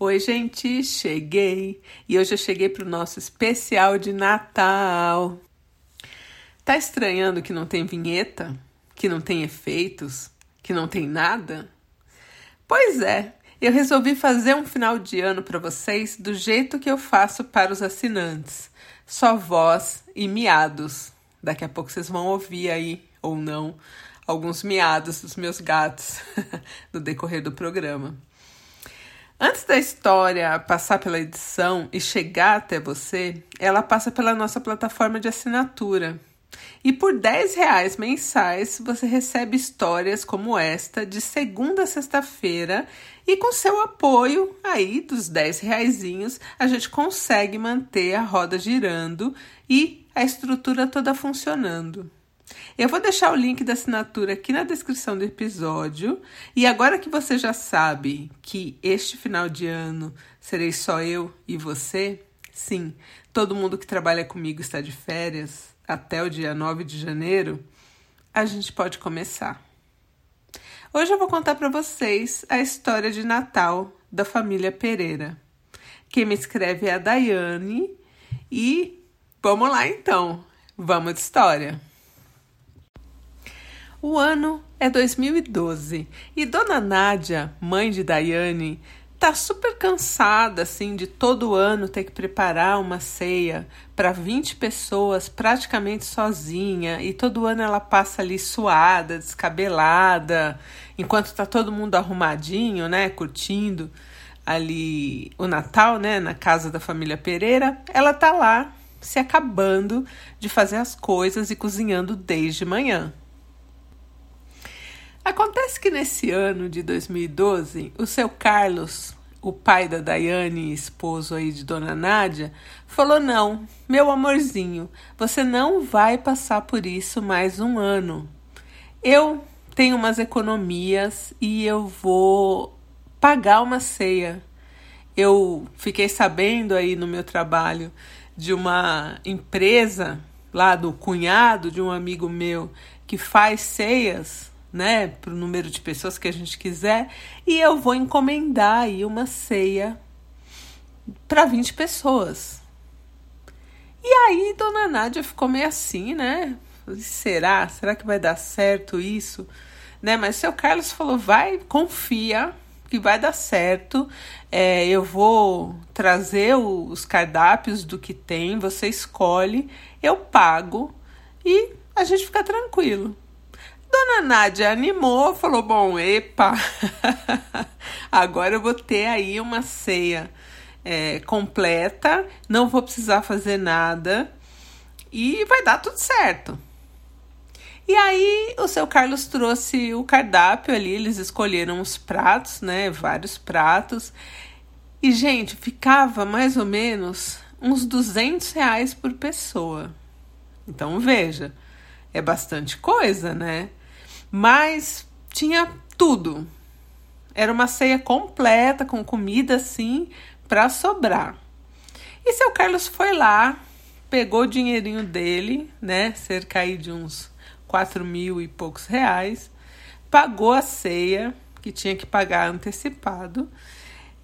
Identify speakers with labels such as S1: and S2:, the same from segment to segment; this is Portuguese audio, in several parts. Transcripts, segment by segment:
S1: Oi, gente, cheguei. E hoje eu cheguei para o nosso especial de Natal. Tá estranhando que não tem vinheta? Que não tem efeitos? Que não tem nada? Pois é, eu resolvi fazer um final de ano para vocês do jeito que eu faço para os assinantes. Só voz e miados. Daqui a pouco vocês vão ouvir aí, ou não, alguns miados dos meus gatos no decorrer do programa. Antes da história passar pela edição e chegar até você, ela passa pela nossa plataforma de assinatura. E por 10 reais mensais você recebe histórias como esta de segunda a sexta-feira e com seu apoio aí dos 10 reaisinhos a gente consegue manter a roda girando e a estrutura toda funcionando. Eu vou deixar o link da assinatura aqui na descrição do episódio. E agora que você já sabe que este final de ano serei só eu e você, sim, todo mundo que trabalha comigo está de férias até o dia 9 de janeiro, a gente pode começar. Hoje eu vou contar para vocês a história de Natal da família Pereira. Quem me escreve é a Daiane e vamos lá então, vamos de história. O ano é 2012 e Dona Nádia, mãe de Daiane, tá super cansada assim de todo ano ter que preparar uma ceia para 20 pessoas praticamente sozinha. E todo ano ela passa ali suada, descabelada, enquanto tá todo mundo arrumadinho, né, curtindo ali o Natal, né, na casa da família Pereira, ela tá lá se acabando de fazer as coisas e cozinhando desde manhã. Acontece que nesse ano de 2012, o seu Carlos, o pai da Daiane, esposo aí de Dona Nádia, falou: Não, meu amorzinho, você não vai passar por isso mais um ano. Eu tenho umas economias e eu vou pagar uma ceia. Eu fiquei sabendo aí no meu trabalho de uma empresa lá do cunhado de um amigo meu que faz ceias né, para o número de pessoas que a gente quiser, e eu vou encomendar aí uma ceia para 20 pessoas. E aí Dona Nádia ficou meio assim, né? Será? Será que vai dar certo isso? Né? Mas seu Carlos falou: vai, confia que vai dar certo. É, eu vou trazer os cardápios do que tem, você escolhe, eu pago e a gente fica tranquilo. Dona Nádia animou, falou: Bom, epa, agora eu vou ter aí uma ceia é, completa, não vou precisar fazer nada e vai dar tudo certo. E aí o seu Carlos trouxe o cardápio ali, eles escolheram os pratos, né? Vários pratos. E, gente, ficava mais ou menos uns 200 reais por pessoa. Então, veja, é bastante coisa, né? Mas tinha tudo. Era uma ceia completa, com comida assim, para sobrar. E seu Carlos foi lá, pegou o dinheirinho dele, né? Cerca aí de uns quatro mil e poucos reais, pagou a ceia, que tinha que pagar antecipado,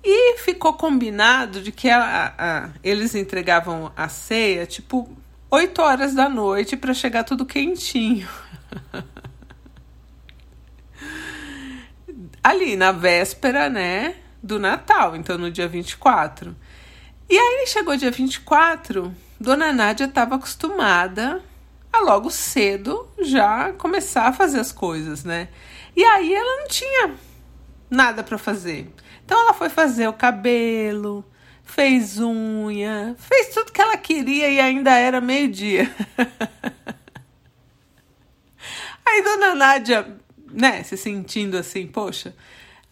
S1: e ficou combinado de que a, a, eles entregavam a ceia tipo 8 horas da noite para chegar tudo quentinho. ali na véspera, né, do Natal, então no dia 24. E aí chegou dia 24, Dona Nádia estava acostumada a logo cedo já começar a fazer as coisas, né? E aí ela não tinha nada para fazer. Então ela foi fazer o cabelo, fez unha, fez tudo que ela queria e ainda era meio-dia. aí Dona Nádia né, se sentindo assim, poxa,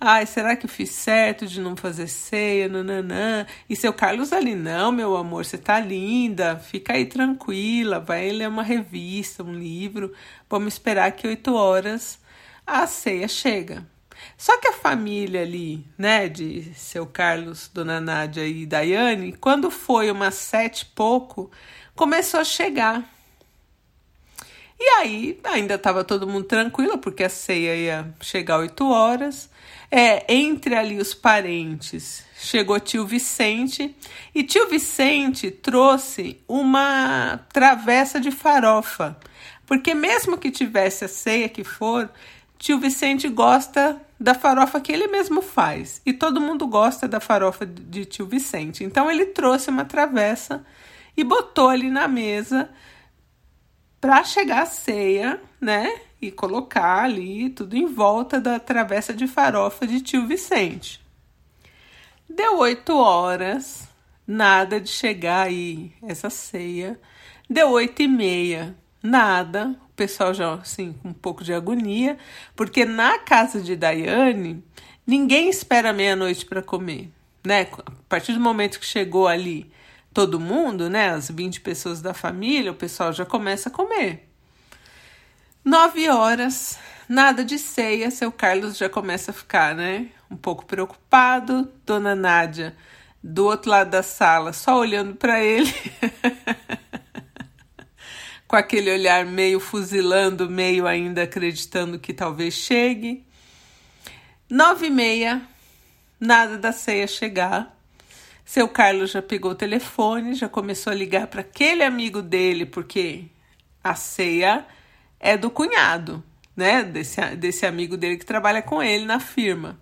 S1: ai, será que eu fiz certo de não fazer ceia, nananã? E seu Carlos ali, não, meu amor, você tá linda, fica aí tranquila, vai ler uma revista, um livro, vamos esperar que oito horas a ceia chega. Só que a família ali, né, de seu Carlos, Dona Nádia e Daiane, quando foi umas sete e pouco, começou a chegar. E aí ainda estava todo mundo tranquilo, porque a ceia ia chegar 8 horas. É, entre ali os parentes, chegou tio Vicente e tio Vicente trouxe uma travessa de farofa, porque mesmo que tivesse a ceia que for, tio Vicente gosta da farofa que ele mesmo faz e todo mundo gosta da farofa de tio Vicente. Então ele trouxe uma travessa e botou ali na mesa para chegar a ceia, né? E colocar ali tudo em volta da travessa de farofa de tio Vicente. Deu oito horas, nada de chegar aí essa ceia. Deu oito e meia, nada. O pessoal já assim com um pouco de agonia, porque na casa de Daiane ninguém espera meia-noite para comer, né? A partir do momento que chegou ali todo mundo, né, as 20 pessoas da família, o pessoal já começa a comer. Nove horas, nada de ceia, seu Carlos já começa a ficar, né, um pouco preocupado. Dona Nádia, do outro lado da sala, só olhando para ele, com aquele olhar meio fuzilando, meio ainda acreditando que talvez chegue. Nove e meia, nada da ceia chegar. Seu Carlos já pegou o telefone, já começou a ligar para aquele amigo dele, porque a ceia é do cunhado, né? Desse, desse amigo dele que trabalha com ele na firma.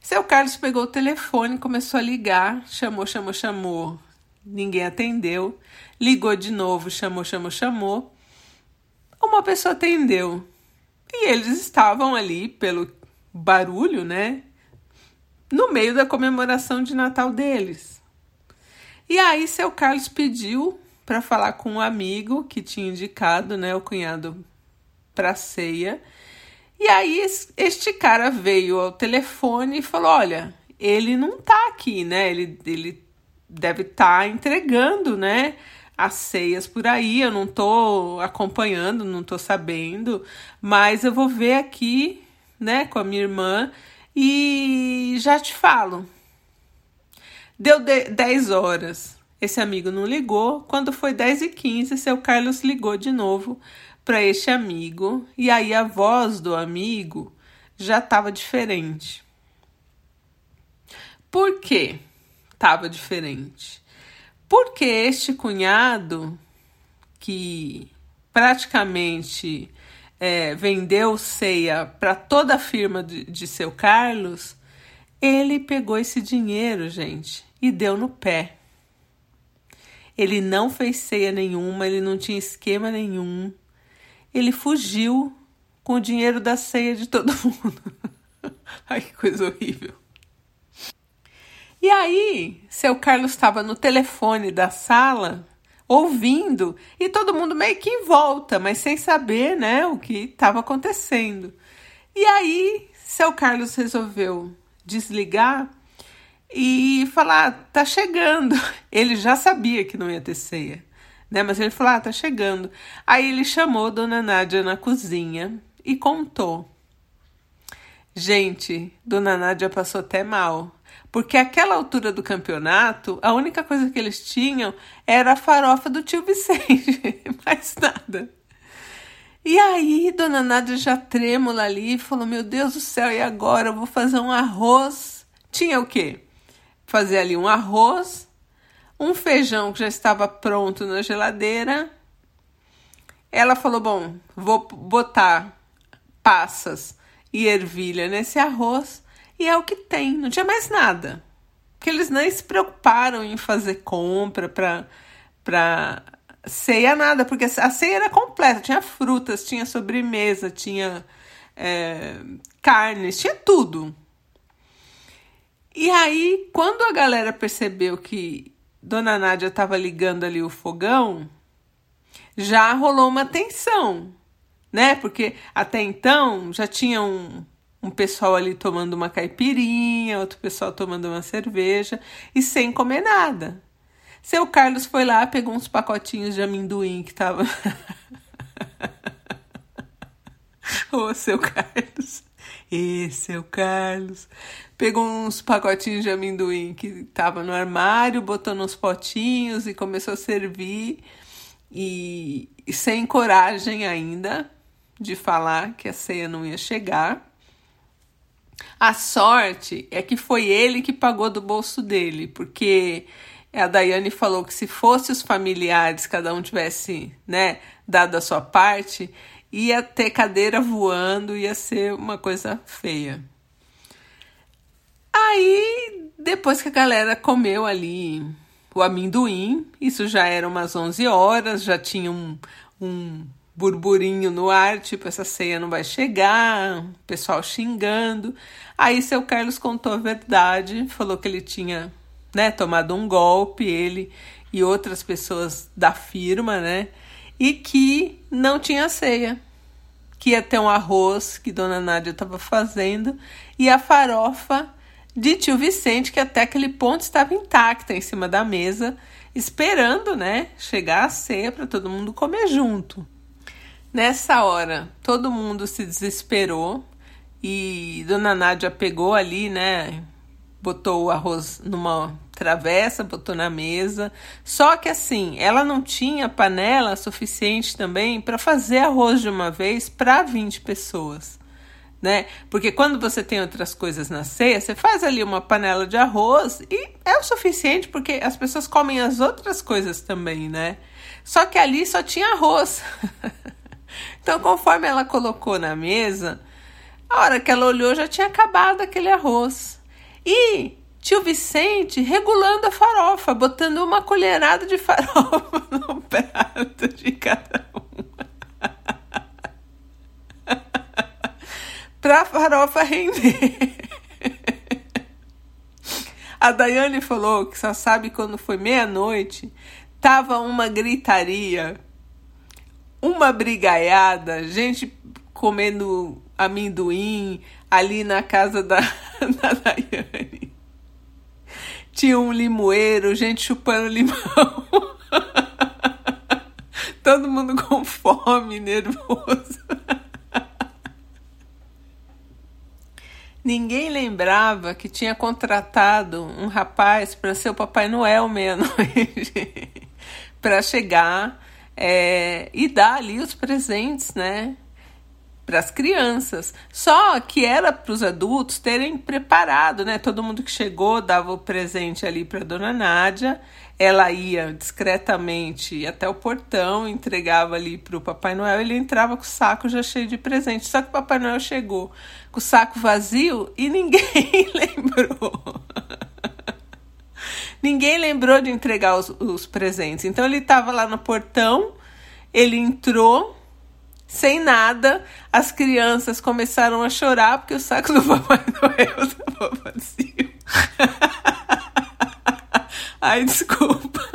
S1: Seu Carlos pegou o telefone, começou a ligar, chamou, chamou, chamou. Ninguém atendeu. Ligou de novo, chamou, chamou, chamou. Uma pessoa atendeu. E eles estavam ali pelo barulho, né? No meio da comemoração de Natal deles. E aí, seu Carlos pediu para falar com um amigo que tinha indicado, né, o cunhado para ceia. E aí este cara veio ao telefone e falou: "Olha, ele não tá aqui, né? Ele, ele deve estar tá entregando, né, as ceias por aí. Eu não tô acompanhando, não tô sabendo, mas eu vou ver aqui, né, com a minha irmã e já te falo. Deu 10 horas. Esse amigo não ligou. Quando foi 10 e 15, seu Carlos ligou de novo para este amigo. E aí a voz do amigo já estava diferente. Por quê? Estava diferente. Porque este cunhado, que praticamente é, vendeu ceia para toda a firma de, de seu Carlos, ele pegou esse dinheiro, gente, e deu no pé. Ele não fez ceia nenhuma, ele não tinha esquema nenhum. Ele fugiu com o dinheiro da ceia de todo mundo. Ai, que coisa horrível. E aí, seu Carlos estava no telefone da sala ouvindo e todo mundo meio que em volta, mas sem saber, né, o que estava acontecendo. E aí, seu Carlos resolveu desligar e falar: tá chegando. Ele já sabia que não ia ter ceia, né? Mas ele falou: ah, tá chegando. Aí ele chamou Dona Nádia na cozinha e contou. Gente, Dona Nádia passou até mal porque aquela altura do campeonato, a única coisa que eles tinham era a farofa do tio Vicente, mais nada. E aí, dona Nádia já trêmula ali, falou: Meu Deus do céu, e agora? Eu vou fazer um arroz. Tinha o quê? Fazer ali um arroz, um feijão que já estava pronto na geladeira. Ela falou: Bom, vou botar passas e ervilha nesse arroz e é o que tem, não tinha mais nada. Porque eles nem se preocuparam em fazer compra para para ceia nada, porque a ceia era completa, tinha frutas, tinha sobremesa, tinha é, carnes, tinha tudo. E aí, quando a galera percebeu que Dona Nádia estava ligando ali o fogão, já rolou uma tensão, né? Porque até então já tinham um pessoal ali tomando uma caipirinha, outro pessoal tomando uma cerveja e sem comer nada. Seu Carlos foi lá, pegou uns pacotinhos de amendoim que tava. Ô, seu Carlos. E seu Carlos. Pegou uns pacotinhos de amendoim que tava no armário, botou nos potinhos e começou a servir. E, e sem coragem ainda de falar que a ceia não ia chegar. A sorte é que foi ele que pagou do bolso dele, porque a Daiane falou que se fosse os familiares, cada um tivesse, né, dado a sua parte, ia ter cadeira voando, ia ser uma coisa feia. Aí, depois que a galera comeu ali o amendoim, isso já era umas 11 horas, já tinha um, um burburinho no ar, tipo, essa ceia não vai chegar, pessoal xingando. Aí seu Carlos contou a verdade, falou que ele tinha, né, tomado um golpe, ele e outras pessoas da firma, né, e que não tinha ceia. Que ia ter um arroz que Dona Nádia estava fazendo e a farofa de tio Vicente, que até aquele ponto estava intacta em cima da mesa, esperando, né, chegar a ceia para todo mundo comer junto. Nessa hora, todo mundo se desesperou e Dona Nádia pegou ali, né? Botou o arroz numa travessa, botou na mesa. Só que assim, ela não tinha panela suficiente também para fazer arroz de uma vez para 20 pessoas. Né? Porque quando você tem outras coisas na ceia, você faz ali uma panela de arroz e é o suficiente porque as pessoas comem as outras coisas também, né? Só que ali só tinha arroz. Então, conforme ela colocou na mesa, a hora que ela olhou já tinha acabado aquele arroz. E tio Vicente regulando a farofa, botando uma colherada de farofa no prato de cada um. pra farofa render. A Daiane falou que só sabe quando foi meia-noite, tava uma gritaria uma brigaiada, gente comendo amendoim ali na casa da, da Daiane. Tinha um limoeiro, gente chupando limão. Todo mundo com fome, nervoso. Ninguém lembrava que tinha contratado um rapaz para ser o Papai Noel meia-noite. para chegar é, e dar ali os presentes, né? Para as crianças. Só que era para os adultos terem preparado, né? Todo mundo que chegou dava o presente ali para dona Nádia. Ela ia discretamente até o portão, entregava ali para o Papai Noel. Ele entrava com o saco já cheio de presente. Só que o Papai Noel chegou com o saco vazio e ninguém lembrou. Ninguém lembrou de entregar os, os presentes. Então ele estava lá no portão, ele entrou sem nada. As crianças começaram a chorar porque o saco do Papai Noel estava vazio. Ai, desculpa.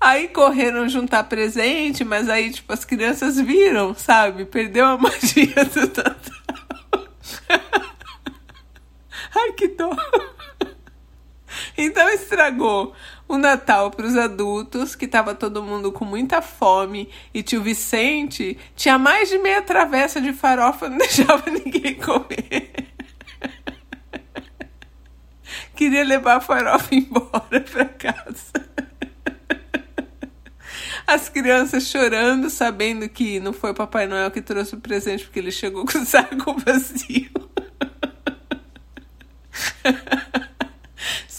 S1: Aí correram juntar presente, mas aí, tipo, as crianças viram, sabe? Perdeu a magia do Natal. Ai, que dó. Então estragou o Natal para os adultos, que estava todo mundo com muita fome, e tio Vicente tinha mais de meia travessa de farofa, não deixava ninguém comer. Queria levar a farofa embora para casa. As crianças chorando, sabendo que não foi Papai Noel que trouxe o presente porque ele chegou com o saco vazio.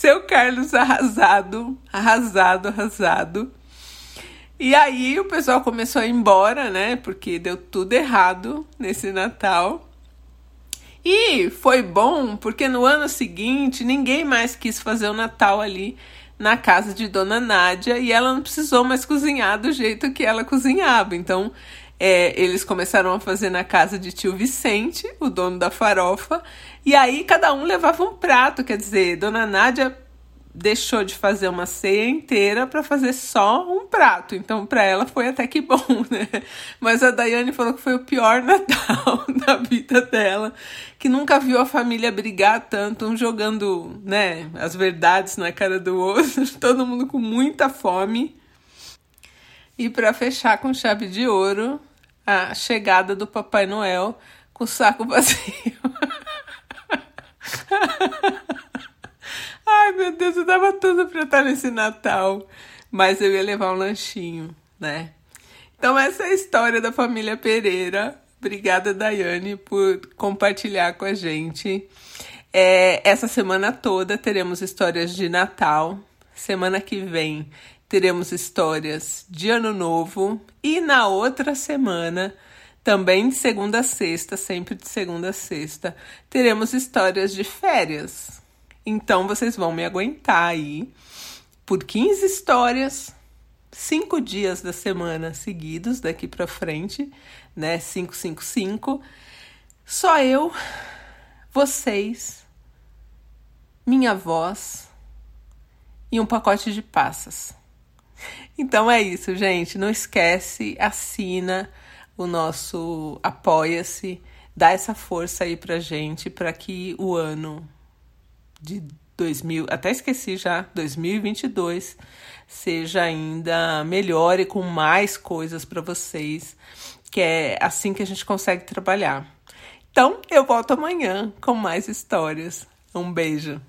S1: Seu Carlos arrasado, arrasado, arrasado. E aí o pessoal começou a ir embora, né? Porque deu tudo errado nesse Natal. E foi bom porque no ano seguinte ninguém mais quis fazer o Natal ali na casa de Dona Nádia e ela não precisou mais cozinhar do jeito que ela cozinhava. Então é, eles começaram a fazer na casa de tio Vicente, o dono da farofa, e aí cada um levava um prato, quer dizer, Dona Nádia deixou de fazer uma ceia inteira para fazer só um prato. Então, para ela foi até que bom, né? Mas a Daiane falou que foi o pior Natal da vida dela, que nunca viu a família brigar tanto, um jogando, né, as verdades na cara do outro, todo mundo com muita fome. E para fechar com chave de ouro, a chegada do Papai Noel com o saco vazio. Ai, meu Deus, eu dava tudo pra estar nesse Natal. Mas eu ia levar um lanchinho, né? Então, essa é a história da família Pereira. Obrigada, Daiane, por compartilhar com a gente. É, essa semana toda teremos histórias de Natal. Semana que vem teremos histórias de Ano Novo. E na outra semana, também de segunda a sexta, sempre de segunda a sexta, teremos histórias de férias. Então vocês vão me aguentar aí por 15 histórias, cinco dias da semana seguidos daqui para frente, né? 555. Só eu, vocês, minha voz e um pacote de passas. Então é isso, gente. Não esquece, assina o nosso Apoia-se, dá essa força aí pra gente para que o ano de 2000, até esqueci já, 2022 seja ainda melhor e com mais coisas para vocês, que é assim que a gente consegue trabalhar. Então, eu volto amanhã com mais histórias. Um beijo.